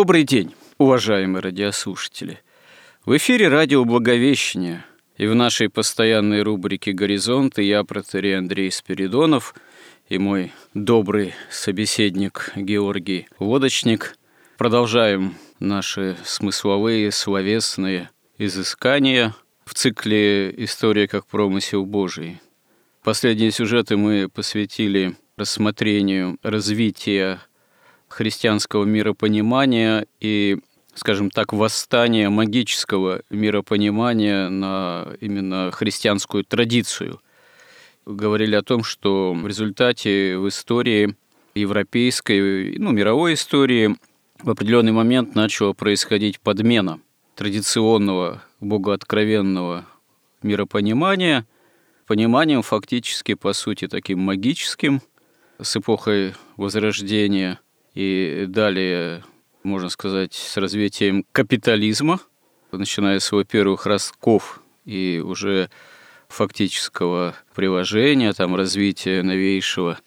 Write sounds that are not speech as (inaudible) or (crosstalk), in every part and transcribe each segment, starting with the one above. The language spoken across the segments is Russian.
Добрый день, уважаемые радиослушатели. В эфире радио «Благовещение» и в нашей постоянной рубрике «Горизонты» я, протерей Андрей Спиридонов, и мой добрый собеседник Георгий Лодочник продолжаем наши смысловые, словесные изыскания в цикле «История как промысел Божий». Последние сюжеты мы посвятили рассмотрению развития христианского миропонимания и, скажем так, восстания магического миропонимания на именно христианскую традицию. Говорили о том, что в результате в истории европейской, ну, мировой истории в определенный момент начала происходить подмена традиционного богооткровенного миропонимания пониманием фактически, по сути, таким магическим, с эпохой Возрождения – и далее, можно сказать, с развитием капитализма, начиная с его первых ростков и уже фактического приложения, там, развития новейшего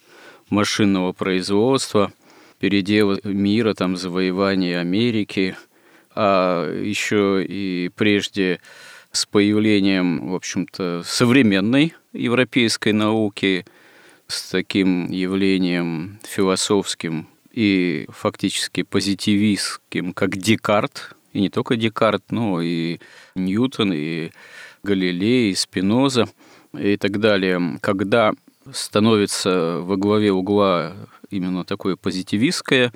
машинного производства, передела мира, там, завоевания Америки, а еще и прежде с появлением, в общем-то, современной европейской науки, с таким явлением философским, и фактически позитивистским, как Декарт, и не только Декарт, но и Ньютон, и Галилей, и Спиноза и так далее, когда становится во главе угла именно такое позитивистское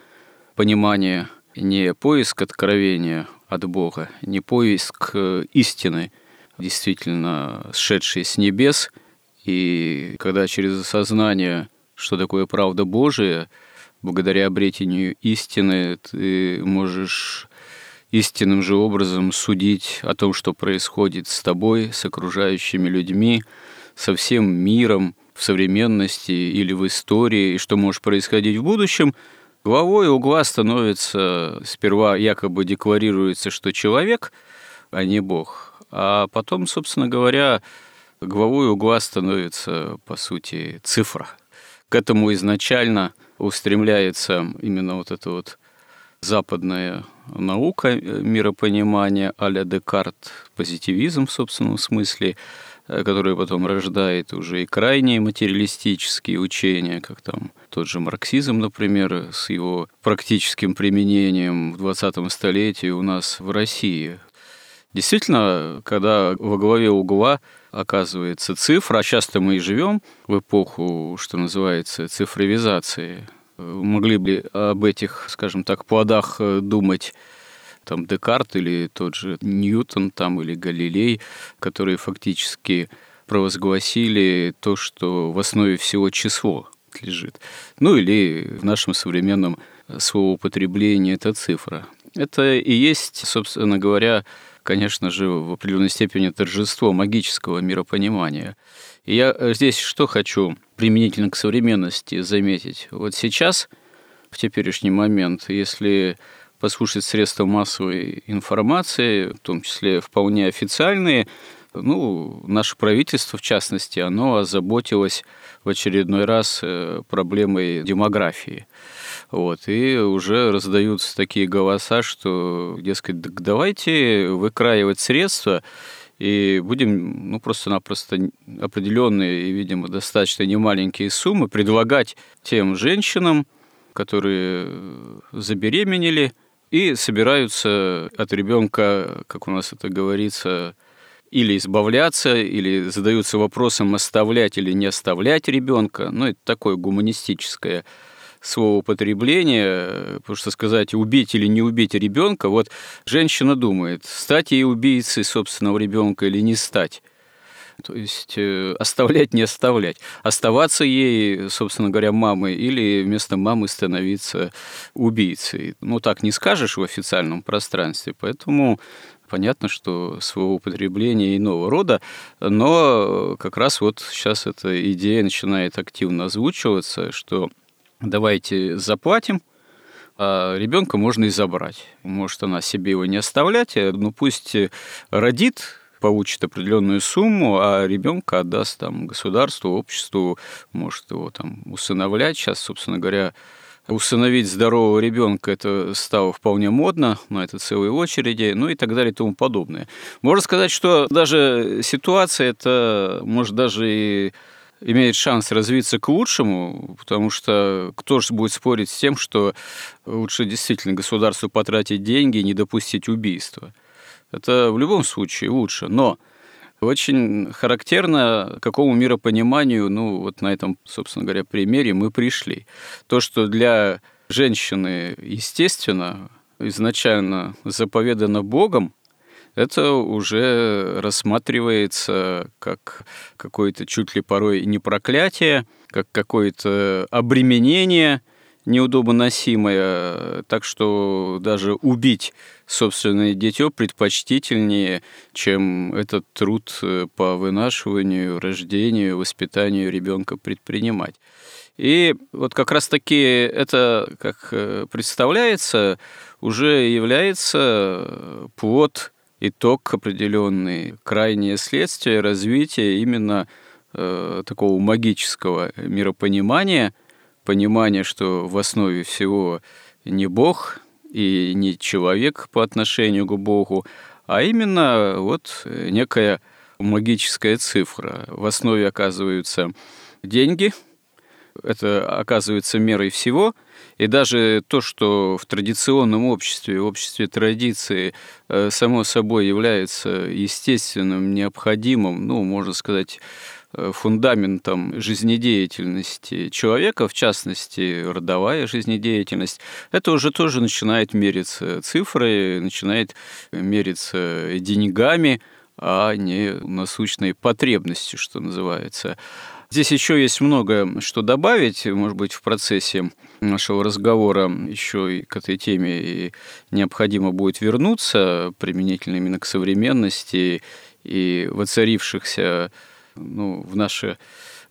понимание, не поиск откровения от Бога, не поиск истины, действительно сшедшей с небес, и когда через осознание, что такое правда Божия – благодаря обретению истины ты можешь истинным же образом судить о том, что происходит с тобой, с окружающими людьми, со всем миром в современности или в истории, и что может происходить в будущем, главой угла становится, сперва якобы декларируется, что человек, а не Бог, а потом, собственно говоря, главой угла становится, по сути, цифра. К этому изначально – устремляется именно вот эта вот западная наука э, миропонимания а-ля Декарт, позитивизм в собственном смысле, э, который потом рождает уже и крайние материалистические учения, как там тот же марксизм, например, с его практическим применением в 20 столетии у нас в России. Действительно, когда во главе угла оказывается цифра, а часто мы и живем в эпоху, что называется, цифровизации. Могли бы об этих, скажем так, плодах э, думать там Декарт или тот же Ньютон там, или Галилей, которые фактически провозгласили то, что в основе всего число лежит. Ну или в нашем современном словоупотреблении это цифра. Это и есть, собственно говоря, конечно же, в определенной степени торжество магического миропонимания. И я здесь что хочу применительно к современности заметить. Вот сейчас, в теперешний момент, если послушать средства массовой информации, в том числе вполне официальные, ну, наше правительство, в частности, оно озаботилось в очередной раз э, проблемой демографии. Вот, и уже раздаются такие голоса, что, дескать, давайте выкраивать средства и будем ну, просто-напросто определенные и, видимо, достаточно немаленькие суммы предлагать тем женщинам, которые забеременели и собираются от ребенка, как у нас это говорится, или избавляться, или задаются вопросом, оставлять или не оставлять ребенка. Ну, это такое гуманистическое словоупотребления, потому что сказать убить или не убить ребенка, вот женщина думает, стать ей убийцей собственного ребенка или не стать. То есть э, оставлять, не оставлять. Оставаться ей, собственно говоря, мамой или вместо мамы становиться убийцей. Ну, так не скажешь в официальном пространстве, поэтому понятно, что своего употребления иного рода, но как раз вот сейчас эта идея начинает активно озвучиваться, что давайте заплатим, а ребенка можно и забрать. Может, она себе его не оставлять, а, ну пусть родит, получит определенную сумму, а ребенка отдаст там государству, обществу, может его там усыновлять. Сейчас, собственно говоря, усыновить здорового ребенка это стало вполне модно, но это целые очереди, ну и так далее и тому подобное. Можно сказать, что даже ситуация это может даже и имеет шанс развиться к лучшему, потому что кто же будет спорить с тем, что лучше действительно государству потратить деньги и не допустить убийства. Это в любом случае лучше. Но очень характерно, какому миропониманию, ну, вот на этом, собственно говоря, примере мы пришли. То, что для женщины, естественно, изначально заповедано Богом, это уже рассматривается как какое-то чуть ли порой не проклятие, как какое-то обременение неудобоносимое, так что даже убить собственное дитё предпочтительнее, чем этот труд э, по вынашиванию, рождению, воспитанию ребенка предпринимать. И вот как раз-таки это, как э, представляется, уже является плод, итог определенный, крайнее следствие развития именно э, такого магического миропонимания, понимания, что в основе всего не Бог, и не человек по отношению к Богу, а именно вот некая магическая цифра. В основе оказываются деньги, это оказывается мерой всего, и даже то, что в традиционном обществе, в обществе традиции, э, само собой является естественным, необходимым, ну, можно сказать, Э, фундаментом жизнедеятельности человека, в частности, родовая жизнедеятельность, это уже тоже начинает мериться цифрой, начинает мериться деньгами, а не насущной потребностью, что называется. Здесь еще есть много что добавить, может быть, в процессе нашего разговора еще и к этой теме и необходимо будет вернуться применительно именно к современности и воцарившихся ну, в наше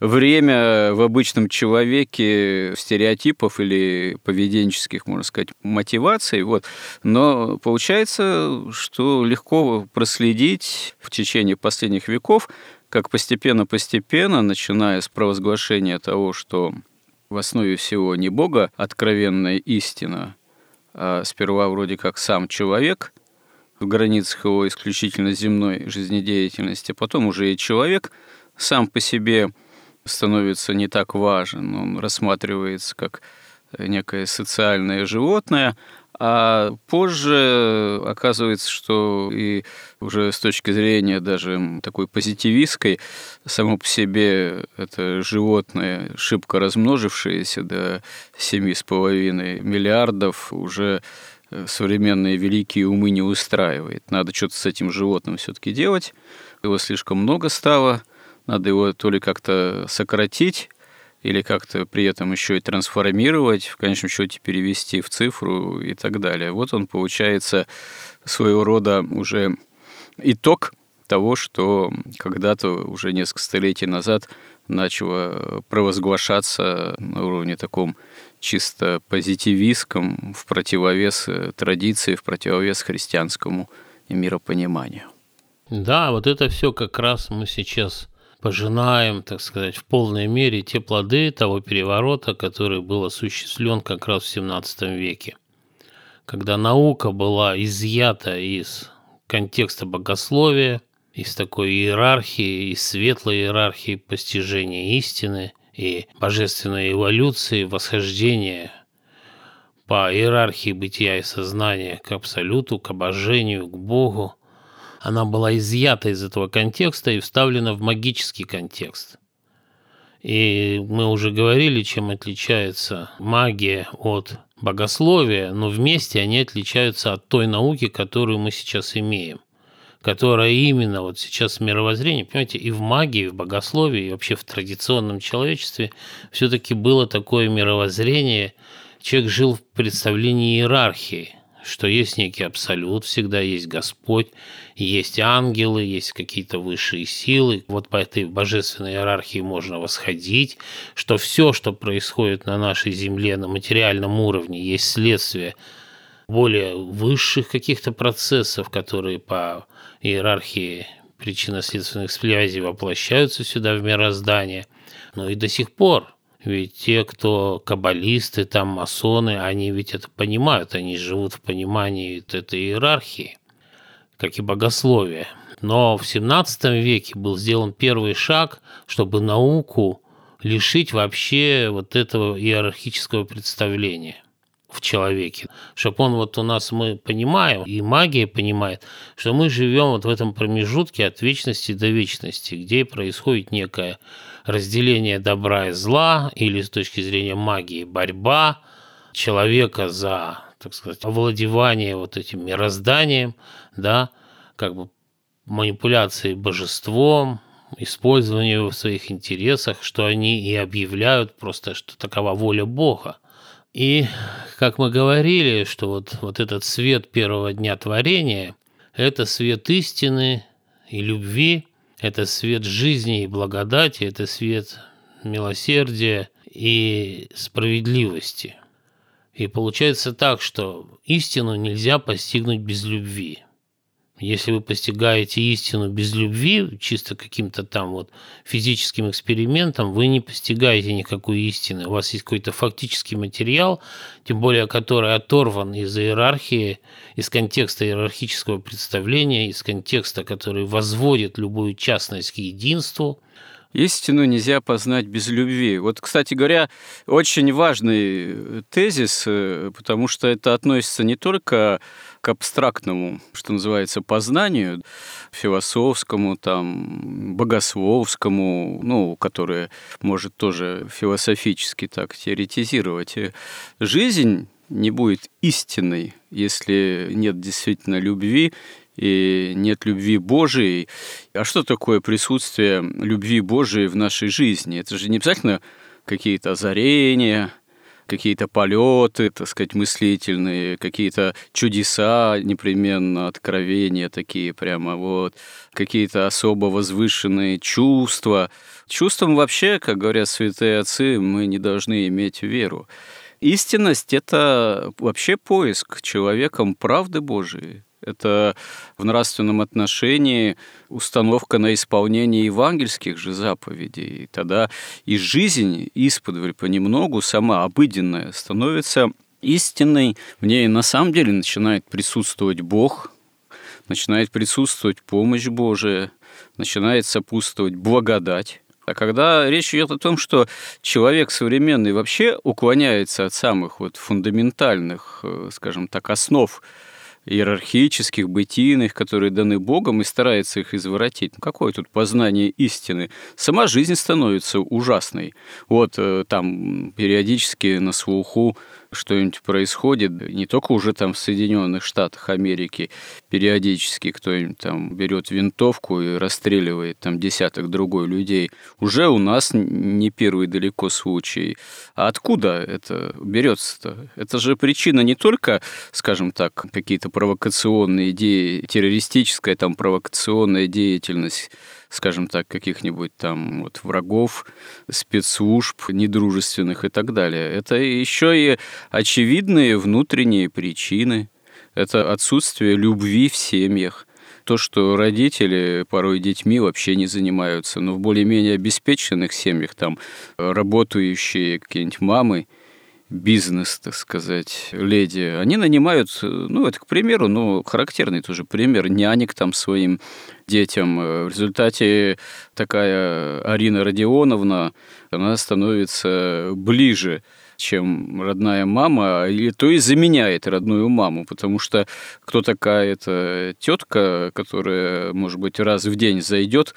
время в обычном человеке стереотипов или поведенческих, можно сказать, мотиваций. Вот. Но получается, что легко проследить в течение последних веков, как постепенно-постепенно, начиная с провозглашения того, что в основе всего не Бога откровенная истина, а сперва вроде как сам человек в границах его исключительно земной жизнедеятельности, потом уже и человек – сам по себе становится не так важен. Он рассматривается как некое социальное животное, а позже оказывается, что и уже с точки зрения даже такой позитивистской, само по себе это животное, шибко размножившееся до 7,5 миллиардов, уже современные великие умы не устраивает. Надо что-то с этим животным все-таки делать. Его слишком много стало – надо его то ли как-то сократить, или как-то при этом еще и трансформировать, в конечном счете перевести в цифру и так далее. Вот он получается своего рода уже итог того, что когда-то уже несколько столетий назад начало провозглашаться на уровне таком чисто позитивистском в противовес традиции, в противовес христианскому миропониманию. Да, вот это все как раз мы сейчас пожинаем, так сказать, в полной мере те плоды того переворота, который был осуществлен как раз в 17 веке, когда наука была изъята из контекста богословия, из такой иерархии, из светлой иерархии постижения истины и божественной эволюции, восхождения по иерархии бытия и сознания к абсолюту, к обожению, к Богу – она была изъята из этого контекста и вставлена в магический контекст. И мы уже говорили, чем отличается магия от богословия, но вместе они отличаются от той науки, которую мы сейчас имеем которая именно вот сейчас в мировоззрении, понимаете, и в магии, и в богословии, и вообще в традиционном человечестве все-таки было такое мировоззрение, человек жил в представлении иерархии, что есть некий абсолют, всегда есть Господь, есть ангелы, есть какие-то высшие силы. Вот по этой божественной иерархии можно восходить, что все, что происходит на нашей земле на материальном уровне, есть следствие более высших каких-то процессов, которые по иерархии причинно-следственных связей воплощаются сюда в мироздание. Но и до сих пор ведь те, кто каббалисты, там масоны, они ведь это понимают, они живут в понимании этой иерархии, как и богословие. Но в XVII веке был сделан первый шаг, чтобы науку лишить вообще вот этого иерархического представления в человеке. Чтобы он вот у нас мы понимаем, и магия понимает, что мы живем вот в этом промежутке от вечности до вечности, где происходит некое разделение добра и зла, или с точки зрения магии борьба человека за, так сказать, овладевание вот этим мирозданием, да, как бы манипуляции божеством, использование его в своих интересах, что они и объявляют просто, что такова воля Бога. И, как мы говорили, что вот, вот этот свет первого дня творения – это свет истины и любви, это свет жизни и благодати, это свет милосердия и справедливости. И получается так, что истину нельзя постигнуть без любви. Если вы постигаете истину без любви, чисто каким-то там вот физическим экспериментом, вы не постигаете никакой истины. У вас есть какой-то фактический материал, тем более который оторван из иерархии, из контекста иерархического представления, из контекста, который возводит любую частность к единству, Истину нельзя познать без любви. Вот, кстати говоря, очень важный тезис, э, потому что это относится не только к абстрактному, что называется, познанию, философскому, там, богословскому, ну, которое может тоже философически так теоретизировать. Жизнь не будет истинной, если нет действительно любви и нет любви Божией. А что такое присутствие любви Божией в нашей жизни? Это же не обязательно какие-то озарения, какие-то полеты, так сказать, мыслительные, какие-то чудеса непременно, откровения такие прямо вот, какие-то особо возвышенные чувства. Чувством вообще, как говорят святые отцы, мы не должны иметь веру. Истинность – это вообще поиск человеком правды Божией. Это в нравственном отношении установка на исполнение евангельских же заповедей. И тогда и жизнь исподволь понемногу, сама обыденная, становится истинной. В ней на самом деле начинает присутствовать Бог, начинает присутствовать помощь Божия, начинает сопутствовать благодать. А когда речь идет о том, что человек современный вообще уклоняется от самых вот фундаментальных, э, скажем так, основ иерархических, бытийных, которые даны Богом, и старается их изворотить. Ну, какое тут познание истины? Сама жизнь становится ужасной. Вот э, там периодически на слуху что-нибудь происходит, не только уже там в Соединенных Штатах Америки, периодически кто-нибудь там берет винтовку и расстреливает там десяток другой людей. Уже у нас не первый далеко случай. А откуда это берется-то? Это же причина не только, скажем так, какие-то провокационные идеи, террористическая там провокационная деятельность, скажем так, каких-нибудь там вот врагов, спецслужб недружественных и так далее. Это еще и очевидные внутренние причины. Это отсутствие любви в семьях. То, что родители порой детьми вообще не занимаются, но в более-менее обеспеченных семьях, там работающие какие-нибудь мамы, бизнес, так сказать, леди, они нанимают, ну, это к примеру, но характерный тоже пример, нянек там своим детям. В результате такая Арина Родионовна, она становится ближе чем родная мама, или то и заменяет родную маму, потому что кто такая эта тетка, которая, может быть, раз в день зайдет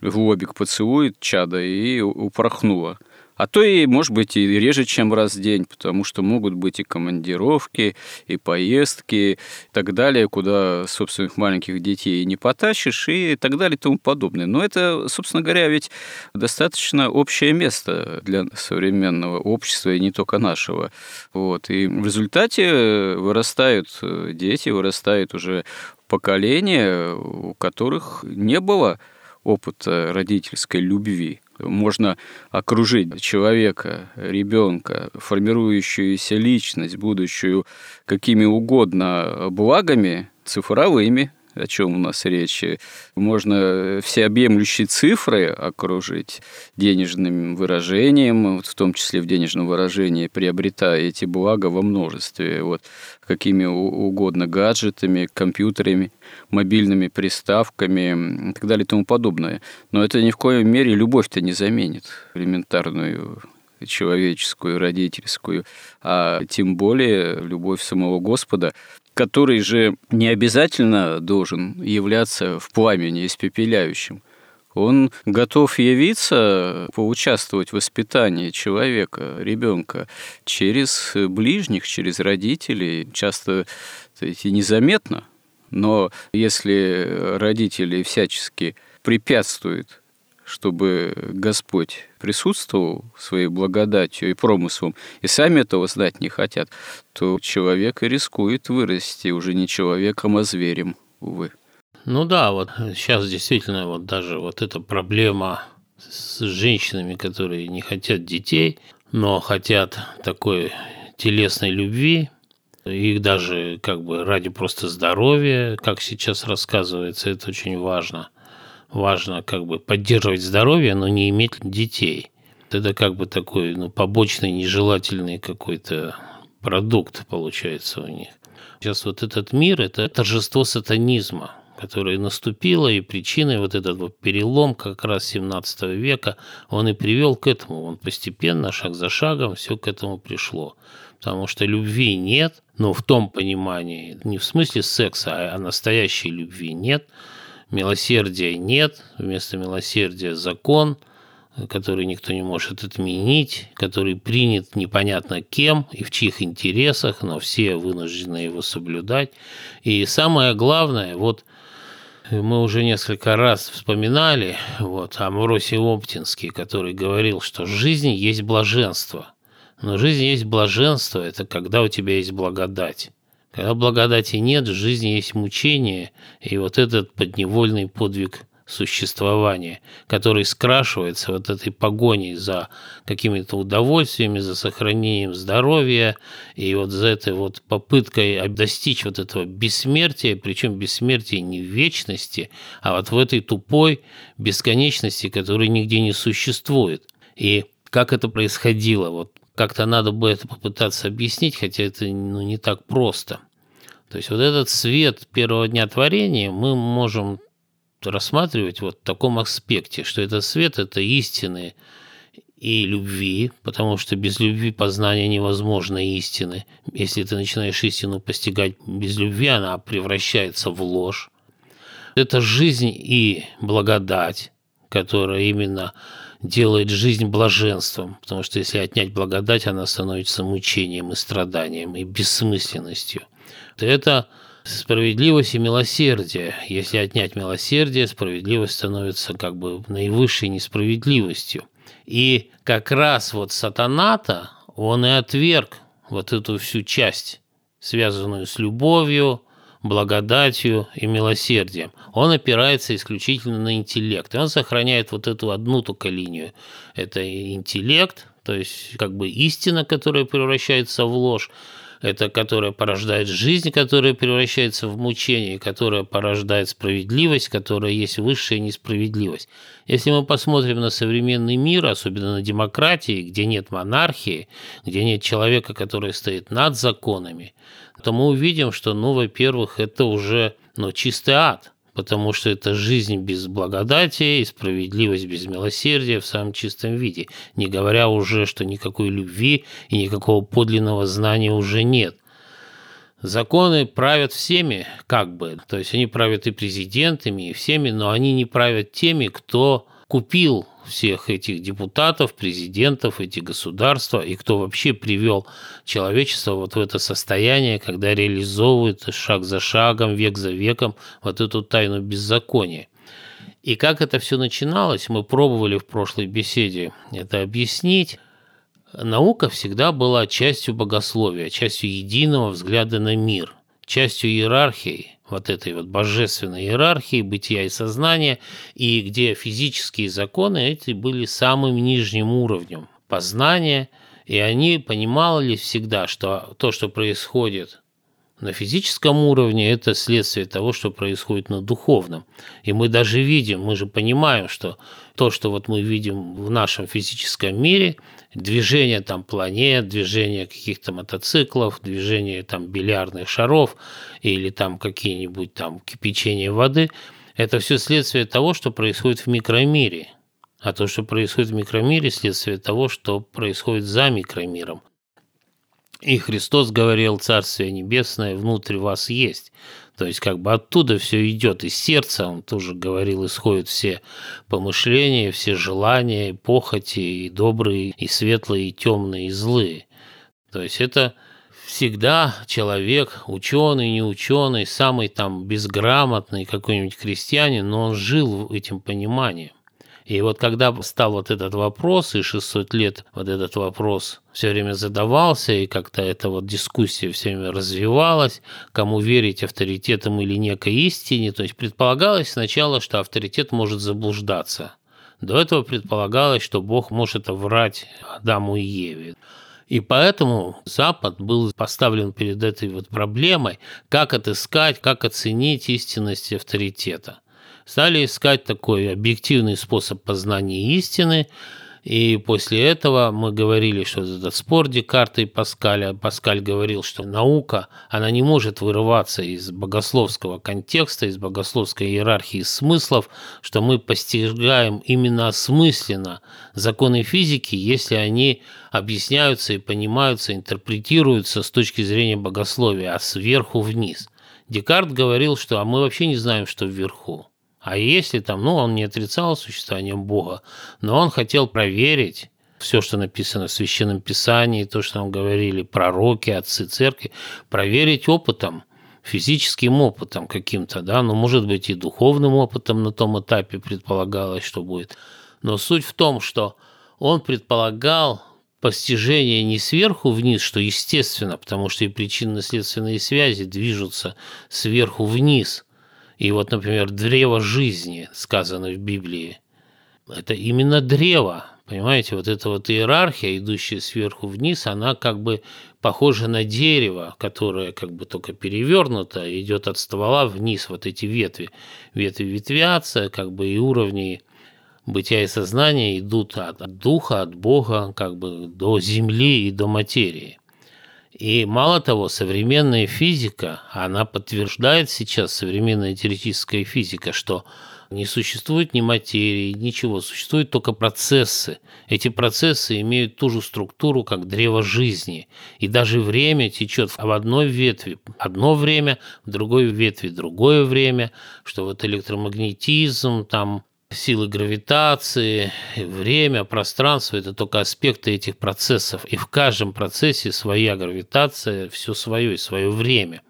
в лобик поцелует чада и упорхнула а то и, может быть, и реже, чем раз в день, потому что могут быть и командировки, и поездки, и так далее, куда собственных маленьких детей не потащишь, и так далее, и тому подобное. Но это, собственно говоря, ведь достаточно общее место для современного общества, и не только нашего. Вот. И в результате вырастают дети, вырастает уже поколение, у которых не было опыта родительской любви можно окружить человека, ребенка, формирующуюся личность, будущую какими угодно благами цифровыми, о чем у нас речь. Можно всеобъемлющие цифры окружить денежным выражением, в том числе в денежном выражении, приобретая эти блага во множестве, вот, какими угодно гаджетами, компьютерами, мобильными приставками и так далее и тому подобное. Но это ни в коем мере любовь-то не заменит элементарную человеческую, родительскую, а тем более любовь самого Господа, который же не обязательно должен являться в пламени испепеляющим. Он готов явиться, поучаствовать в воспитании человека, ребенка через ближних, через родителей, часто кстати, незаметно. Но если родители всячески препятствуют чтобы Господь присутствовал своей благодатью и промыслом, и сами этого знать не хотят, то человек и рискует вырасти уже не человеком, а зверем, увы. Ну да, вот сейчас действительно вот даже вот эта проблема с женщинами, которые не хотят детей, но хотят такой телесной любви, их даже как бы ради просто здоровья, как сейчас рассказывается, это очень важно – важно как бы поддерживать здоровье, но не иметь детей. Это как бы такой ну, побочный, нежелательный какой-то продукт получается у них. Сейчас вот этот мир – это торжество сатанизма, которое наступило, и причиной вот этот вот перелом как раз 17 века, он и привел к этому. Он постепенно, шаг за шагом, все к этому пришло. Потому что любви нет, но в том понимании, не в смысле секса, а настоящей любви нет – Милосердия нет, вместо милосердия закон, который никто не может отменить, который принят непонятно кем и в чьих интересах, но все вынуждены его соблюдать. И самое главное, вот мы уже несколько раз вспоминали вот, Амвросий Оптинский, который говорил, что жизнь есть блаженство. Но жизнь есть блаженство – это когда у тебя есть благодать. Когда благодати нет, в жизни есть мучение, и вот этот подневольный подвиг существования, который скрашивается вот этой погоней за какими-то удовольствиями, за сохранением здоровья, и вот за этой вот попыткой достичь вот этого бессмертия, причем бессмертия не в вечности, а вот в этой тупой бесконечности, которой нигде не существует. И как это происходило? Вот как-то надо бы это попытаться объяснить, хотя это ну, не так просто – то есть вот этот свет первого дня творения мы можем рассматривать вот в таком аспекте, что этот свет – это истины и любви, потому что без любви познание невозможно истины. Если ты начинаешь истину постигать без любви, она превращается в ложь. Это жизнь и благодать, которая именно делает жизнь блаженством, потому что если отнять благодать, она становится мучением и страданием, и бессмысленностью – это справедливость и милосердие. Если отнять милосердие, справедливость становится как бы наивысшей несправедливостью. И как раз вот сатаната, он и отверг вот эту всю часть, связанную с любовью, благодатью и милосердием. Он опирается исключительно на интеллект. И он сохраняет вот эту одну только линию. Это интеллект, то есть как бы истина, которая превращается в ложь, это которая порождает жизнь, которая превращается в мучение, которая порождает справедливость, которая есть высшая несправедливость. Если мы посмотрим на современный мир, особенно на демократии, где нет монархии, где нет человека, который стоит над законами, то мы увидим, что, ну, во-первых, это уже ну, чистый ад – потому что это жизнь без благодати и справедливость без милосердия в самом чистом виде, не говоря уже, что никакой любви и никакого подлинного знания уже нет. Законы правят всеми, как бы, то есть они правят и президентами, и всеми, но они не правят теми, кто купил всех этих депутатов, президентов, эти государства, и кто вообще привел человечество вот в это состояние, когда реализовывает шаг за шагом, век за веком вот эту тайну беззакония. И как это все начиналось, мы пробовали в прошлой беседе это объяснить. Наука всегда была частью богословия, частью единого взгляда на мир, частью иерархии, вот этой вот божественной иерархии бытия и сознания, и где физические законы эти были самым нижним уровнем познания, и они понимали всегда, что то, что происходит на физическом уровне, это следствие того, что происходит на духовном. И мы даже видим, мы же понимаем, что то, что вот мы видим в нашем физическом мире, движение там планет, движение каких-то мотоциклов, движение там бильярдных шаров или там какие-нибудь там кипячение воды, это все следствие того, что происходит в микромире. А то, что происходит в микромире, следствие того, что происходит за микромиром. И Христос говорил, Царствие Небесное внутрь вас есть. То есть как бы оттуда все идет, из сердца, он тоже говорил, исходят все помышления, все желания, похоти, и добрые, и светлые, и темные, и злые. То есть это всегда человек, ученый, не ученый, самый там безграмотный какой-нибудь крестьянин, но он жил этим пониманием. И вот когда стал вот этот вопрос, и 600 лет вот этот вопрос все время задавался, и как-то эта вот дискуссия все время развивалась, кому верить авторитетам или некой истине, то есть предполагалось сначала, что авторитет может заблуждаться. До этого предполагалось, что Бог может врать Адаму и Еве. И поэтому Запад был поставлен перед этой вот проблемой, как отыскать, как оценить истинность авторитета стали искать такой объективный способ познания истины, и после этого мы говорили, что этот спор Декарта и Паскаля, Паскаль говорил, что наука, она не может вырываться из богословского контекста, из богословской иерархии смыслов, что мы постигаем именно осмысленно законы физики, если они объясняются и понимаются, интерпретируются с точки зрения богословия, а сверху вниз. Декарт говорил, что а мы вообще не знаем, что вверху. А если там, ну, он не отрицал существование Бога, но он хотел проверить все, что написано в Священном Писании, то, что нам говорили пророки, отцы церкви, проверить опытом, физическим опытом каким-то, да, ну, может быть, и духовным опытом на том этапе предполагалось, что будет. Но суть в том, что он предполагал постижение не сверху вниз, что естественно, потому что и причинно-следственные связи движутся сверху вниз – и вот, например, древо жизни, сказано в Библии, это именно древо, понимаете, вот эта вот иерархия, идущая сверху вниз, она как бы похожа на дерево, которое как бы только перевернуто, идет от ствола вниз, вот эти ветви. Ветви ветвятся, как бы и уровни бытия и сознания идут от, духа, от Бога, как бы до земли и до материи. И мало того, современная физика, она подтверждает сейчас, современная теоретическая физика, что не существует ни материи, ничего, существуют только процессы. Эти процессы имеют ту же структуру, как древо жизни. И даже время течет в одной ветви одно время, в другой ветви другое время, что вот электромагнетизм, там силы гравитации, время, пространство – это только аспекты этих процессов. И в каждом процессе своя гравитация, все свое и свое время.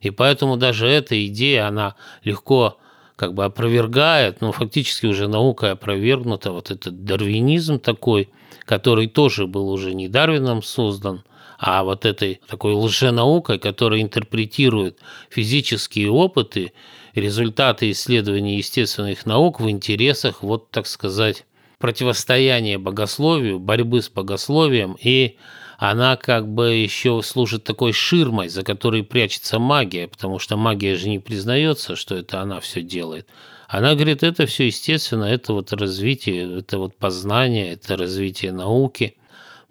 И поэтому даже эта идея, она легко как бы опровергает, ну, фактически уже наука опровергнута, вот этот дарвинизм такой, который тоже был уже не Дарвином создан, а вот этой такой лженаукой, которая интерпретирует физические опыты результаты исследований естественных наук в интересах, вот так сказать, противостояния богословию, борьбы с богословием, и она как бы еще служит такой ширмой, за которой прячется магия, потому что магия же не признается, что это она все делает. Она говорит, это все естественно, это вот развитие, это вот познание, это развитие науки.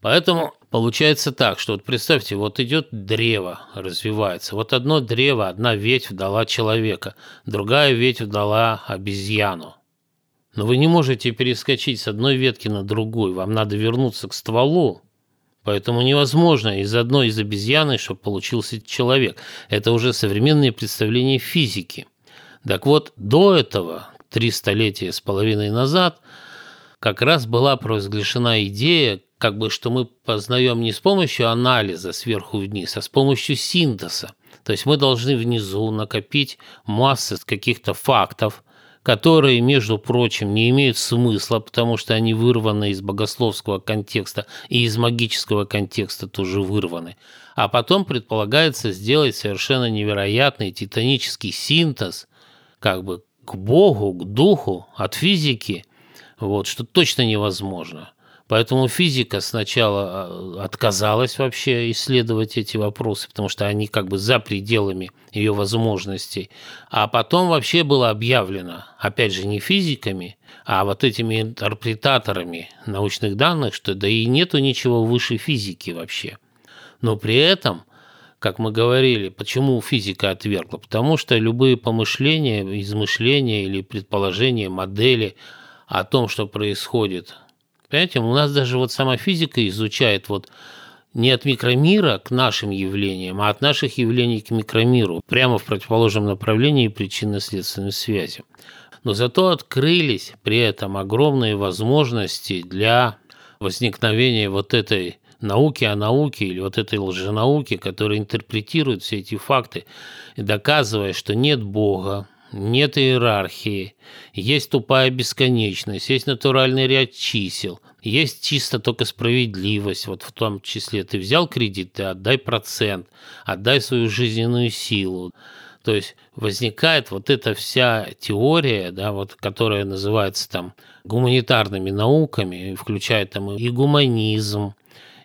Поэтому Получается так, что вот представьте, вот идет древо, развивается. Вот одно древо, одна ветвь дала человека, другая ветвь дала обезьяну. Но вы не можете перескочить с одной ветки на другую, вам надо вернуться к стволу. Поэтому невозможно из одной из обезьяны, чтобы получился человек. Это уже современные представления физики. Так вот, до этого, три столетия с половиной назад – как раз была провозглашена идея, как бы, что мы познаем не с помощью анализа сверху вниз, а с помощью синтеза. То есть мы должны внизу накопить массы каких-то фактов, которые, между прочим, не имеют смысла, потому что они вырваны из богословского контекста и из магического контекста тоже вырваны. А потом предполагается сделать совершенно невероятный титанический синтез как бы к Богу, к духу, от физики, вот, что точно невозможно. Поэтому физика сначала а, отказалась вообще исследовать эти вопросы, потому что они как бы за пределами ее возможностей. А потом вообще было объявлено, опять же, не физиками, а вот этими интерпретаторами научных данных, что да и нету ничего выше физики вообще. Но при этом как мы говорили, почему физика отвергла? Потому что любые помышления, измышления или предположения, модели о том, что происходит Понимаете, у нас даже вот сама физика изучает вот не от микромира к нашим явлениям, а от наших явлений к микромиру, прямо в противоположном направлении причинно-следственной связи. Но зато открылись при этом огромные возможности для возникновения вот этой науки о науке или вот этой лженауки, которая интерпретирует все эти факты, доказывая, что нет Бога, нет иерархии, есть тупая бесконечность, есть натуральный ряд чисел, есть чисто только справедливость, вот в том числе ты взял кредит, ты отдай процент, отдай свою жизненную силу. То есть возникает вот эта вся теория, да, вот, которая называется там гуманитарными науками, включает там и гуманизм,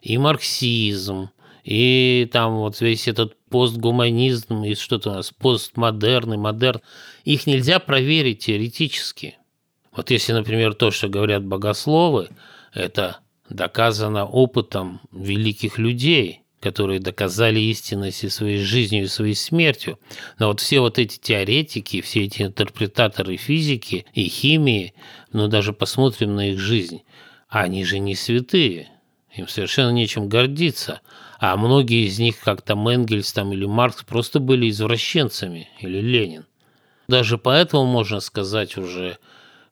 и марксизм, и там вот весь этот постгуманизм и что-то у нас постмодерн и модерн, их нельзя проверить теоретически. Вот если, например, то, что говорят богословы, это доказано опытом великих людей, которые доказали истинность и своей жизнью, и своей смертью. Но вот все вот эти теоретики, все эти интерпретаторы физики и химии, ну даже посмотрим на их жизнь, они же не святые, им совершенно нечем гордиться – а многие из них, как там Энгельс там, или Маркс, просто были извращенцами, или Ленин. Даже поэтому можно сказать уже,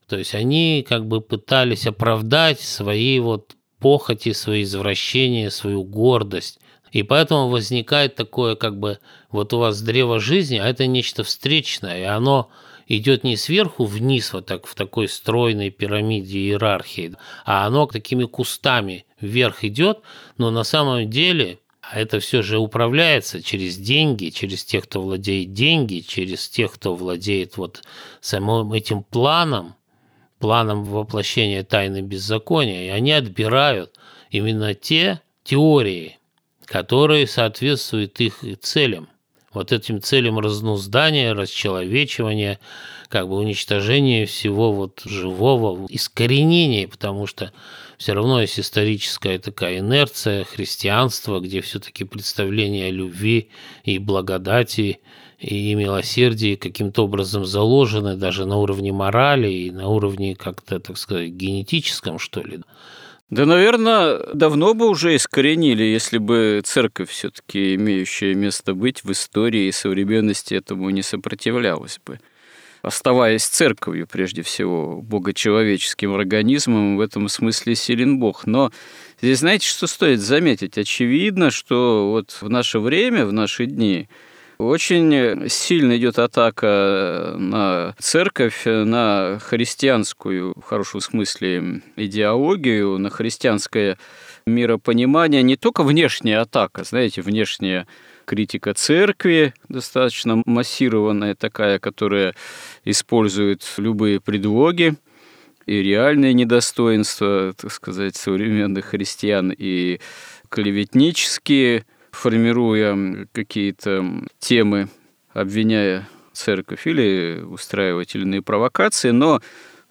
то есть они как бы пытались оправдать свои вот похоти, свои извращения, свою гордость. И поэтому возникает такое, как бы, вот у вас древо жизни, а это нечто встречное, и оно идет не сверху вниз, вот так в такой стройной пирамиде иерархии, а оно такими кустами вверх идет, но на самом деле это все же управляется через деньги, через тех, кто владеет деньги, через тех, кто владеет вот самым этим планом, планом воплощения тайны беззакония, и они отбирают именно те теории, которые соответствуют их целям вот этим целям разнуздания, расчеловечивания, как бы уничтожения всего вот живого, искоренения, потому что все равно есть историческая такая инерция христианства, где все-таки представление о любви и благодати и милосердии каким-то образом заложены даже на уровне морали и на уровне как-то, так сказать, генетическом, что ли. Да, наверное, давно бы уже искоренили, если бы церковь, все-таки имеющая место быть в истории и современности, этому не сопротивлялась бы. Оставаясь церковью, прежде всего, богочеловеческим организмом, в этом смысле силен Бог. Но здесь, знаете, что стоит заметить? Очевидно, что вот в наше время, в наши дни, очень сильно идет атака на церковь, на христианскую, в хорошем смысле, идеологию, на христианское миропонимание. Не только внешняя атака, знаете, внешняя критика церкви, достаточно массированная такая, которая использует любые предлоги, и реальные недостоинства, так сказать, современных христиан, и клеветнические формируя какие-то темы, обвиняя церковь или устраивать иные провокации, но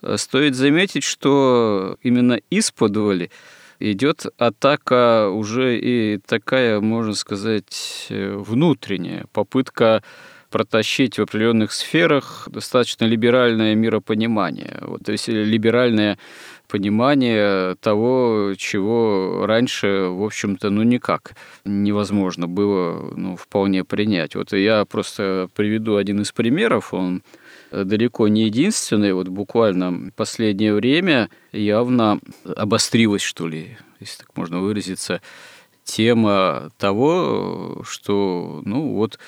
э, стоит заметить, что именно из-под идет атака уже и такая, можно сказать, э, внутренняя, попытка протащить в определенных сферах достаточно либеральное миропонимание, вот, то есть либеральное понимание того, чего раньше, в общем-то, ну никак невозможно было ну, вполне принять. Вот я просто приведу один из примеров, он далеко не единственный. Вот буквально последнее время явно обострилась, что ли, если так можно выразиться, тема того, что, ну вот,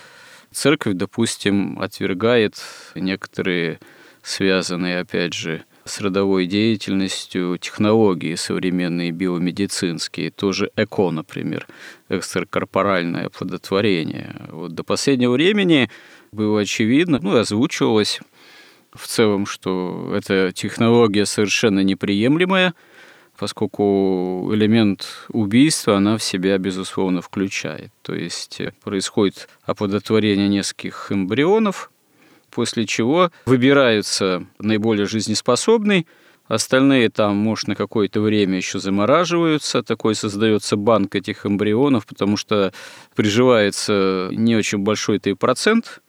церковь, допустим, отвергает некоторые связанные, опять же, с родовой деятельностью технологии современные биомедицинские, тоже ЭКО, например, экстракорпоральное оплодотворение. Вот до последнего времени было очевидно, ну, озвучивалось в целом, что эта технология совершенно неприемлемая, поскольку элемент убийства она в себя, безусловно, включает. То есть э, происходит оплодотворение нескольких эмбрионов, после чего выбираются наиболее жизнеспособный, остальные там, может, на какое-то время еще замораживаются, такой создается банк этих эмбрионов, потому что приживается не очень большой-то процент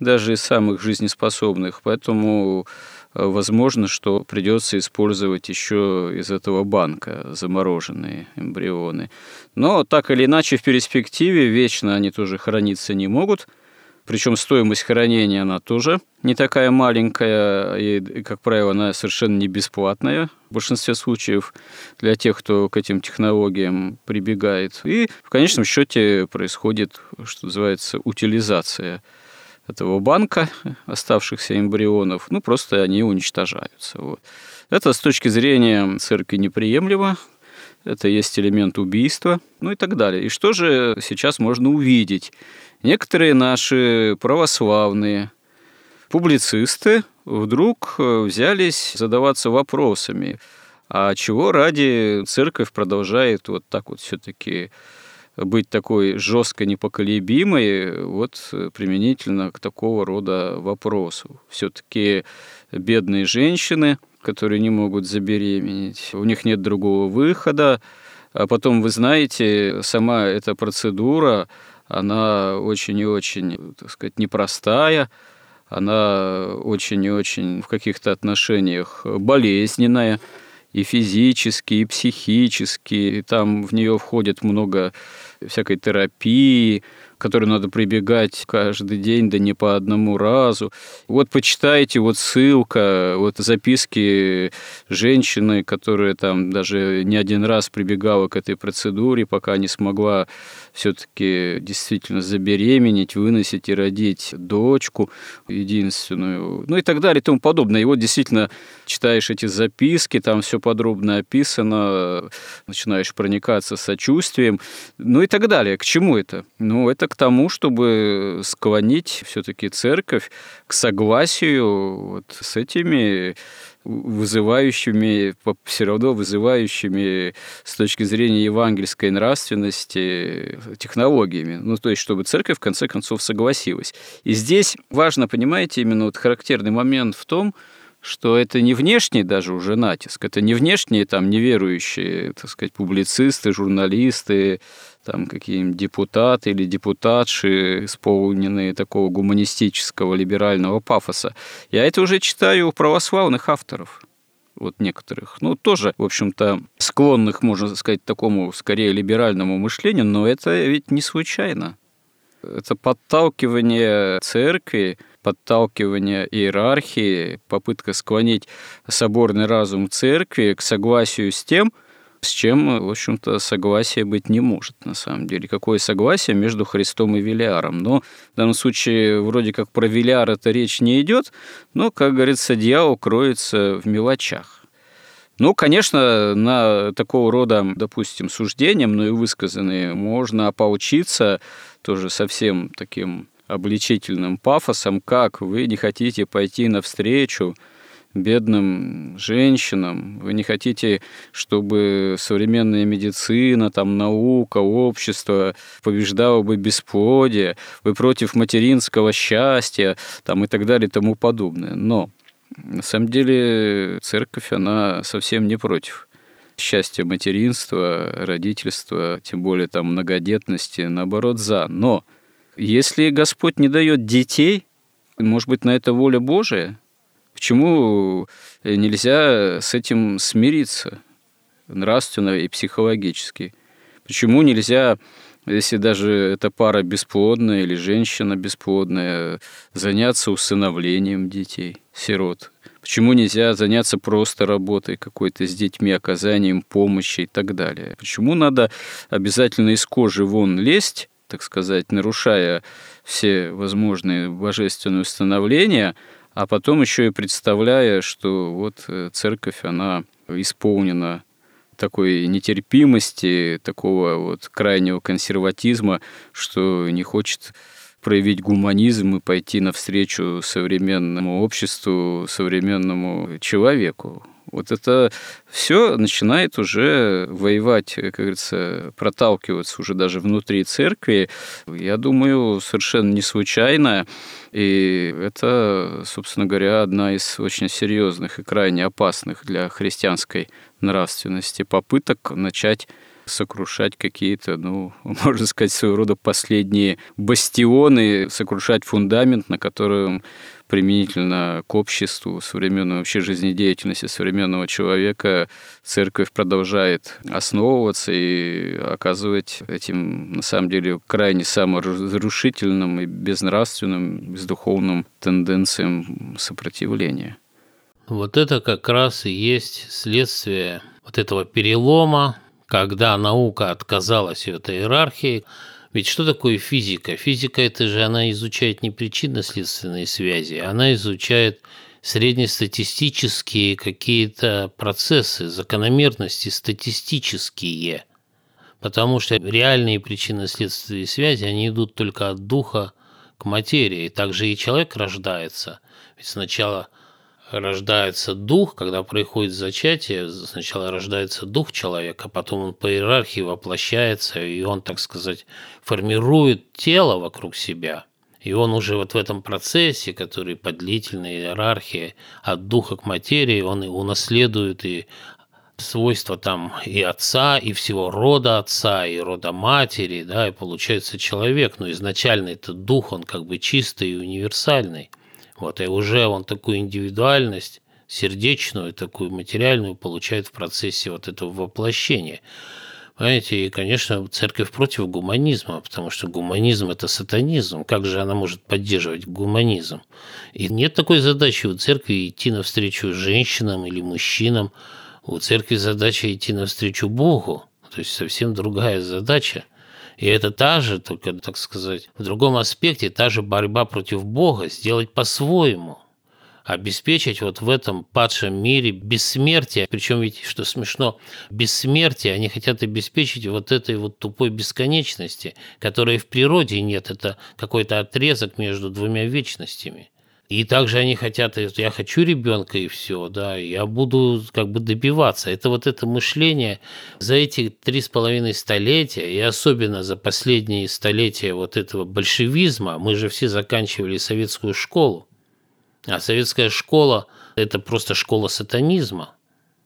даже из самых жизнеспособных, поэтому э, возможно, что придется использовать еще из этого банка замороженные эмбрионы. Но так или иначе в перспективе вечно они тоже храниться не могут. Причем стоимость хранения она тоже не такая маленькая, и, как правило, она совершенно не бесплатная в большинстве случаев для тех, кто к этим технологиям прибегает. И в конечном счете происходит, что называется, утилизация этого банка оставшихся эмбрионов, ну, просто они уничтожаются. Вот. Это с точки зрения церкви неприемлемо, это есть элемент убийства, ну и так далее. И что же сейчас можно увидеть? Некоторые наши православные публицисты вдруг взялись задаваться вопросами, а чего ради церковь продолжает вот так вот все-таки быть такой жестко непоколебимой вот применительно к такого рода вопросу. Все-таки бедные женщины, которые не могут забеременеть, у них нет другого выхода, а потом, вы знаете, сама эта процедура, она очень и очень, так сказать, непростая, она очень и очень в каких-то отношениях болезненная, и физически, и психически, и там в нее входит много всякой терапии, которой надо прибегать каждый день, да не по одному разу. Вот почитайте, вот ссылка, вот записки женщины, которая там даже не один раз прибегала к этой процедуре, пока не смогла все-таки действительно забеременеть, выносить и родить дочку единственную, ну и так далее и тому подобное. И вот действительно читаешь эти записки, там все подробно описано, начинаешь проникаться сочувствием, ну и так далее. К чему это? Ну, это к тому, чтобы склонить все-таки церковь к согласию вот с этими вызывающими, все равно вызывающими с точки зрения евангельской нравственности технологиями. Ну, то есть, чтобы церковь в конце концов согласилась. И здесь важно, понимаете, именно вот характерный момент в том, что это не внешний даже уже натиск, это не внешние там неверующие, так сказать, публицисты, журналисты, там какие-нибудь депутаты или депутатши, исполненные такого гуманистического либерального пафоса. Я это уже читаю у православных авторов вот некоторых, ну, тоже, в общем-то, склонных, можно сказать, такому, скорее, либеральному мышлению, но это ведь не случайно. Это подталкивание церкви, подталкивание иерархии, попытка склонить соборный разум церкви к согласию с тем, с чем, в общем-то, согласия быть не может, на самом деле. Какое согласие между Христом и Велиаром? Но в данном случае вроде как про Велиар это речь не идет, но, как говорится, дьявол кроется в мелочах. Ну, конечно, на такого рода, допустим, суждениям, но и высказанные, можно поучиться тоже совсем таким обличительным пафосом, как вы не хотите пойти навстречу бедным женщинам, вы не хотите, чтобы современная медицина, там, наука, общество побеждало бы бесплодие, вы против материнского счастья там, и так далее и тому подобное. Но на самом деле церковь, она совсем не против счастья материнства, родительства, тем более там многодетности, наоборот, за. Но если Господь не дает детей, может быть, на это воля Божия – Почему нельзя с этим смириться нравственно и психологически? Почему нельзя если даже эта пара бесплодная или женщина бесплодная, заняться усыновлением детей, сирот. Почему нельзя заняться просто работой какой-то с детьми, оказанием помощи и так далее? Почему надо обязательно из кожи вон лезть, так сказать, нарушая все возможные божественные установления, а потом еще и представляя, что вот э, церковь, она исполнена такой нетерпимости, такого вот крайнего консерватизма, что не хочет проявить гуманизм и пойти навстречу современному обществу, современному человеку. Вот это все начинает уже воевать, как говорится, проталкиваться уже даже внутри церкви. Я думаю, совершенно не случайно. И это, собственно говоря, одна из очень серьезных и крайне опасных для христианской нравственности попыток начать сокрушать какие-то, ну, (laughs) можно сказать, своего рода последние бастионы, сокрушать фундамент, на котором применительно к обществу, современной вообще жизнедеятельности современного человека церковь продолжает основываться и оказывать этим, на самом деле, крайне саморазрушительным и безнравственным, бездуховным тенденциям сопротивления. Вот это как раз и есть следствие вот этого перелома, когда наука отказалась от иерархии, ведь что такое физика? Физика – это же она изучает не причинно-следственные связи, она изучает среднестатистические какие-то процессы, закономерности статистические. Потому что реальные причинно-следственные связи, они идут только от духа к материи. Также и человек рождается. Ведь сначала – рождается дух, когда происходит зачатие, сначала рождается дух человека, потом он по иерархии воплощается, и он, так сказать, формирует тело вокруг себя. И он уже вот в этом процессе, который по длительной иерархии от духа к материи, он и унаследует и свойства там и отца, и всего рода отца, и рода матери, да, и получается человек, но изначально этот дух, он как бы чистый и универсальный – вот, и уже он такую индивидуальность, сердечную, такую материальную получает в процессе вот этого воплощения. Понимаете, и, конечно, церковь против гуманизма, потому что гуманизм – это сатанизм. Как же она может поддерживать гуманизм? И нет такой задачи у церкви идти навстречу женщинам или мужчинам. У церкви задача идти навстречу Богу. То есть совсем другая задача. И это та же, только, так сказать, в другом аспекте, та же борьба против Бога, сделать по-своему обеспечить вот в этом падшем мире бессмертие. Причем ведь, что смешно, бессмертие они хотят обеспечить вот этой вот тупой бесконечности, которой в природе нет. Это какой-то отрезок между двумя вечностями. И также они хотят, я хочу ребенка и все, да, я буду как бы добиваться. Это вот это мышление за эти три с половиной столетия, и особенно за последние столетия вот этого большевизма, мы же все заканчивали советскую школу, а советская школа – это просто школа сатанизма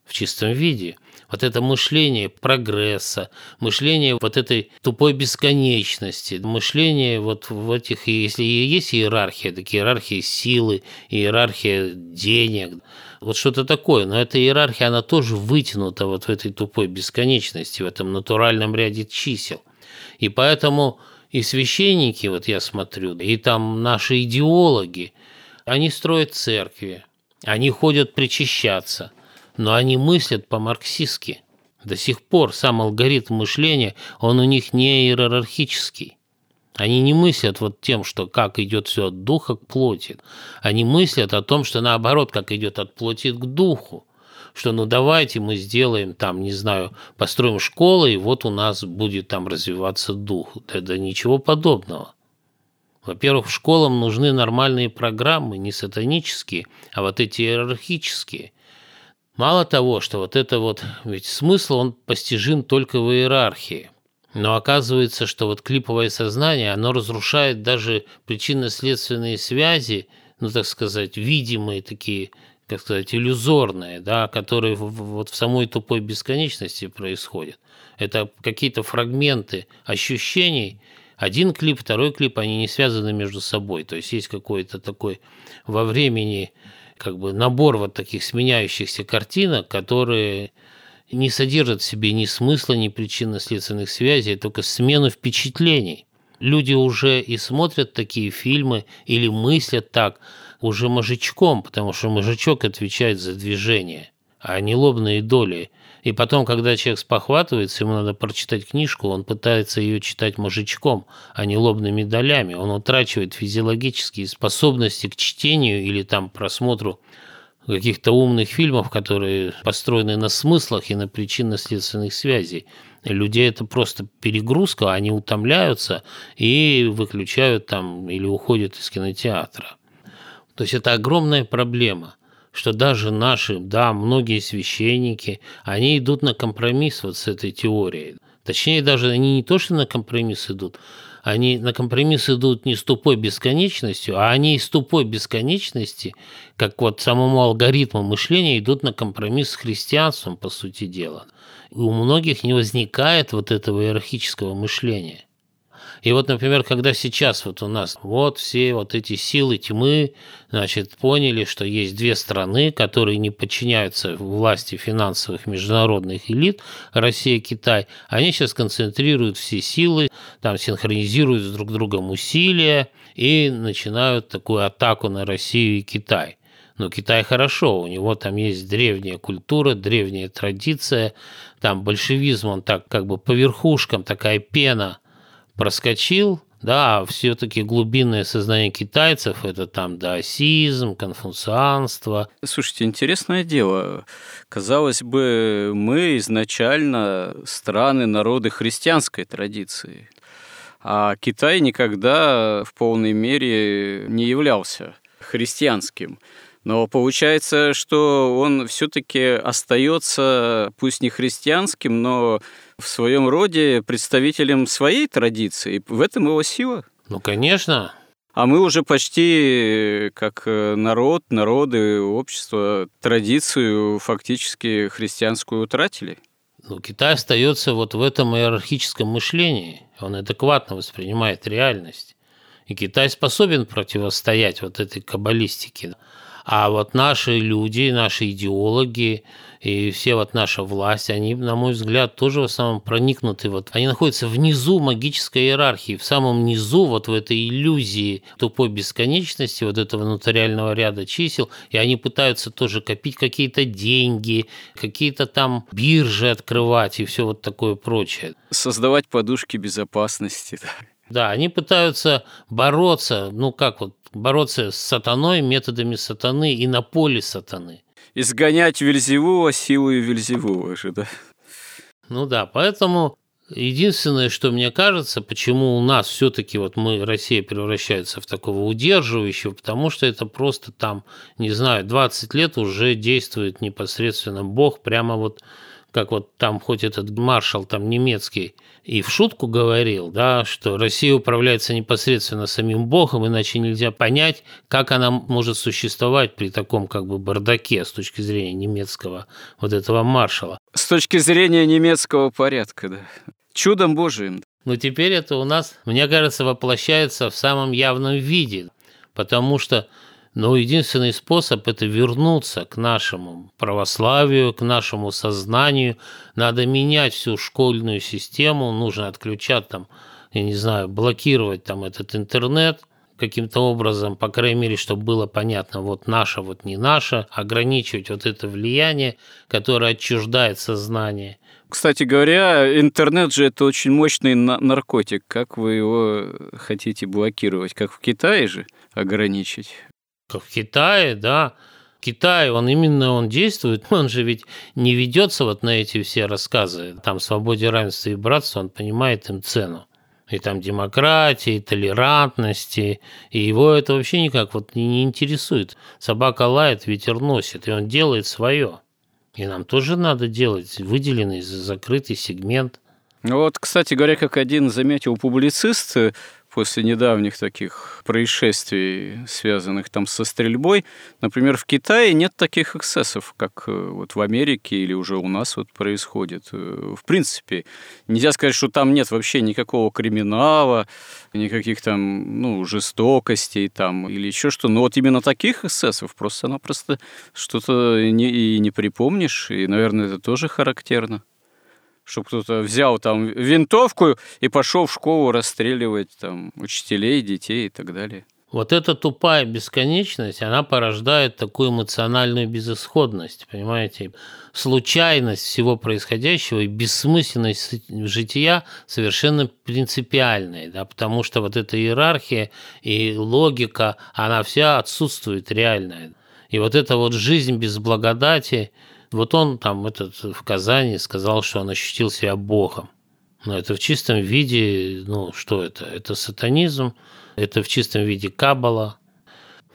в чистом виде – вот это мышление прогресса, мышление вот этой тупой бесконечности, мышление вот в этих, если есть иерархия, так иерархия силы, иерархия денег, вот что-то такое, но эта иерархия, она тоже вытянута вот в этой тупой бесконечности, в этом натуральном ряде чисел. И поэтому и священники, вот я смотрю, и там наши идеологи, они строят церкви, они ходят причащаться, но они мыслят по-марксистски. До сих пор сам алгоритм мышления, он у них не иерархический. Они не мыслят вот тем, что как идет все от духа к плоти. Они мыслят о том, что наоборот, как идет от плоти к духу. Что ну давайте мы сделаем там, не знаю, построим школы, и вот у нас будет там развиваться дух. Это ничего подобного. Во-первых, школам нужны нормальные программы, не сатанические, а вот эти иерархические. Мало того, что вот это вот, ведь смысл, он постижим только в иерархии. Но оказывается, что вот клиповое сознание, оно разрушает даже причинно-следственные связи, ну, так сказать, видимые такие, как сказать, иллюзорные, да, которые вот в самой тупой бесконечности происходят. Это какие-то фрагменты ощущений, один клип, второй клип, они не связаны между собой. То есть есть какой-то такой во времени как бы набор вот таких сменяющихся картинок, которые не содержат в себе ни смысла, ни причинно-следственных связей, а только смену впечатлений. Люди уже и смотрят такие фильмы или мыслят так уже мозжечком, потому что мозжечок отвечает за движение, а не лобные доли. И потом, когда человек спохватывается, ему надо прочитать книжку, он пытается ее читать мозжечком, а не лобными долями. Он утрачивает физиологические способности к чтению или там просмотру каких-то умных фильмов, которые построены на смыслах и на причинно-следственных связей. Людей это просто перегрузка, они утомляются и выключают там или уходят из кинотеатра. То есть это огромная проблема, что даже наши, да, многие священники, они идут на компромисс вот с этой теорией. Точнее, даже они не то, что на компромисс идут, они на компромисс идут не с тупой бесконечностью, а они из тупой бесконечности, как вот самому алгоритму мышления, идут на компромисс с христианством, по сути дела. И у многих не возникает вот этого иерархического мышления. И вот, например, когда сейчас вот у нас вот все вот эти силы тьмы, значит, поняли, что есть две страны, которые не подчиняются власти финансовых международных элит, Россия Китай, они сейчас концентрируют все силы, там синхронизируют с друг другом усилия и начинают такую атаку на Россию и Китай. Но Китай хорошо, у него там есть древняя культура, древняя традиция, там большевизм, он так как бы по верхушкам, такая пена проскочил, да, все-таки глубинное сознание китайцев – это там даосизм, конфуцианство. Слушайте, интересное дело. Казалось бы, мы изначально страны, народы христианской традиции, а Китай никогда в полной мере не являлся христианским. Но получается, что он все-таки остается, пусть не христианским, но в своем роде представителем своей традиции. В этом его сила. Ну, конечно. А мы уже почти как народ, народы, общество, традицию фактически христианскую утратили. Ну, Китай остается вот в этом иерархическом мышлении. Он адекватно воспринимает реальность. И Китай способен противостоять вот этой каббалистике. А вот наши люди, наши идеологи и все вот наша власть, они, на мой взгляд, тоже в основном проникнуты. Вот, они находятся внизу магической иерархии, в самом низу вот в этой иллюзии тупой бесконечности, вот этого нотариального ряда чисел, и они пытаются тоже копить какие-то деньги, какие-то там биржи открывать и все вот такое прочее. Создавать подушки безопасности. Да, они пытаются бороться, ну как вот, бороться с сатаной методами сатаны и на поле сатаны. Изгонять Вельзевула силой Вельзевула же, да? Ну да, поэтому единственное, что мне кажется, почему у нас все-таки вот мы, Россия превращается в такого удерживающего, потому что это просто там, не знаю, 20 лет уже действует непосредственно Бог, прямо вот как вот там хоть этот маршал там немецкий и в шутку говорил, да, что Россия управляется непосредственно самим Богом, иначе нельзя понять, как она может существовать при таком как бы бардаке с точки зрения немецкого вот этого маршала. С точки зрения немецкого порядка, да. Чудом Божиим. Но теперь это у нас, мне кажется, воплощается в самом явном виде, потому что но единственный способ – это вернуться к нашему православию, к нашему сознанию. Надо менять всю школьную систему, нужно отключать там, я не знаю, блокировать там этот интернет каким-то образом, по крайней мере, чтобы было понятно, вот наше, вот не наше, ограничивать вот это влияние, которое отчуждает сознание. Кстати говоря, интернет же это очень мощный наркотик. Как вы его хотите блокировать? Как в Китае же ограничить? Как в Китае, да. Китай, он именно он действует, (laughs) он же ведь не ведется вот на эти все рассказы. Там свободе, равенстве и братство, он понимает им цену. И там демократии, толерантности, и его это вообще никак вот не интересует. Собака лает, ветер носит, и он делает свое. И нам тоже надо делать выделенный закрытый сегмент. Ну вот, кстати говоря, как один заметил публицист, после недавних таких происшествий, связанных там со стрельбой. Например, в Китае нет таких эксцессов, как э, вот в Америке или уже у нас вот происходит. Э, в принципе, нельзя сказать, что там нет вообще никакого криминала, никаких там, ну, жестокостей там или еще что. Но вот именно таких эксцессов просто-напросто что-то не, и не припомнишь, и, наверное, это тоже характерно чтобы кто-то взял там винтовку и пошел в школу расстреливать там учителей, детей и так далее. Вот эта тупая бесконечность, она порождает такую эмоциональную безысходность, понимаете? Случайность всего происходящего и бессмысленность жития совершенно принципиальная, да, потому что вот эта иерархия и логика, она вся отсутствует реальная. И вот эта вот жизнь без благодати – вот он там этот в Казани сказал, что он ощутил себя Богом. Но это в чистом виде, ну что это? Это сатанизм, это в чистом виде кабала.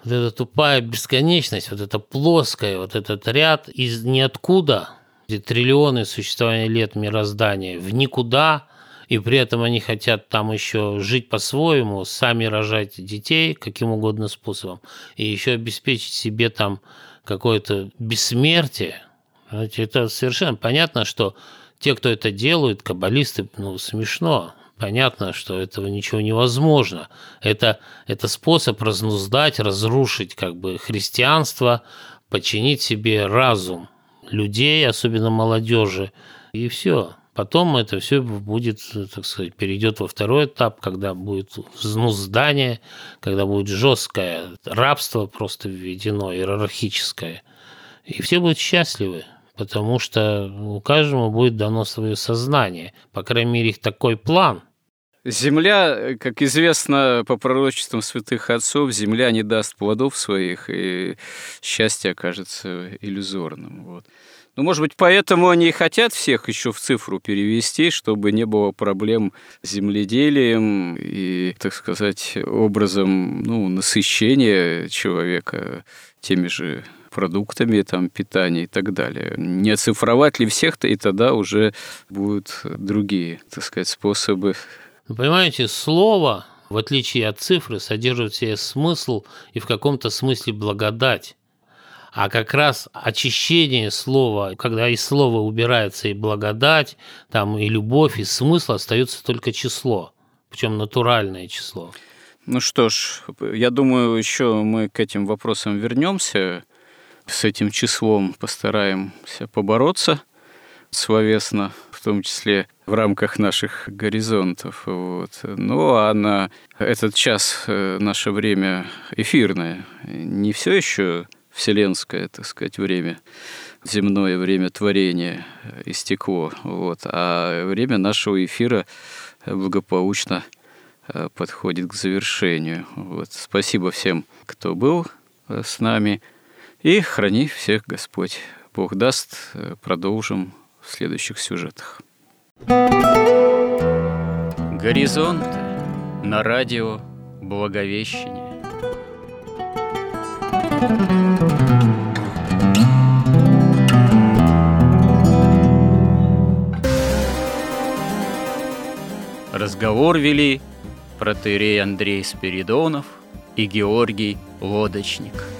Вот эта тупая бесконечность, вот эта плоская, вот этот ряд из ниоткуда, где триллионы существования лет мироздания, в никуда, и при этом они хотят там еще жить по-своему, сами рожать детей каким угодно способом, и еще обеспечить себе там какое-то бессмертие – это совершенно понятно, что те, кто это делают, каббалисты, ну, смешно. Понятно, что этого ничего невозможно. Это, это способ разнуздать, разрушить как бы христианство, подчинить себе разум людей, особенно молодежи, и все. Потом это все будет, так сказать, перейдет во второй этап, когда будет взнуздание, когда будет жесткое рабство просто введено, иерархическое. И все будут счастливы потому что у каждому будет дано свое сознание. По крайней мере, их такой план. Земля, как известно по пророчествам святых отцов, земля не даст плодов своих, и счастье окажется иллюзорным. Вот. Ну, может быть, поэтому они и хотят всех еще в цифру перевести, чтобы не было проблем с земледелием и, так сказать, образом ну, насыщения человека теми же продуктами там, питания и так далее. Не оцифровать ли всех-то, и тогда уже будут другие, так сказать, способы. Вы понимаете, слово, в отличие от цифры, содержит в себе смысл и в каком-то смысле благодать. А как раз очищение слова, когда из слова убирается и благодать, там и любовь, и смысл, остается только число, причем натуральное число. Ну что ж, я думаю, еще мы к этим вопросам вернемся с этим числом постараемся побороться словесно, в том числе в рамках наших горизонтов. Вот. Ну а на этот час э, наше время эфирное, не все еще вселенское, так сказать, время, земное время творения истекло, вот, а время нашего эфира благополучно э, подходит к завершению. Вот. Спасибо всем, кто был э, с нами. И храни всех Господь. Бог даст, э, продолжим в следующих сюжетах. Горизонт на радио Благовещение. Разговор вели протерей Андрей Спиридонов и Георгий Лодочник –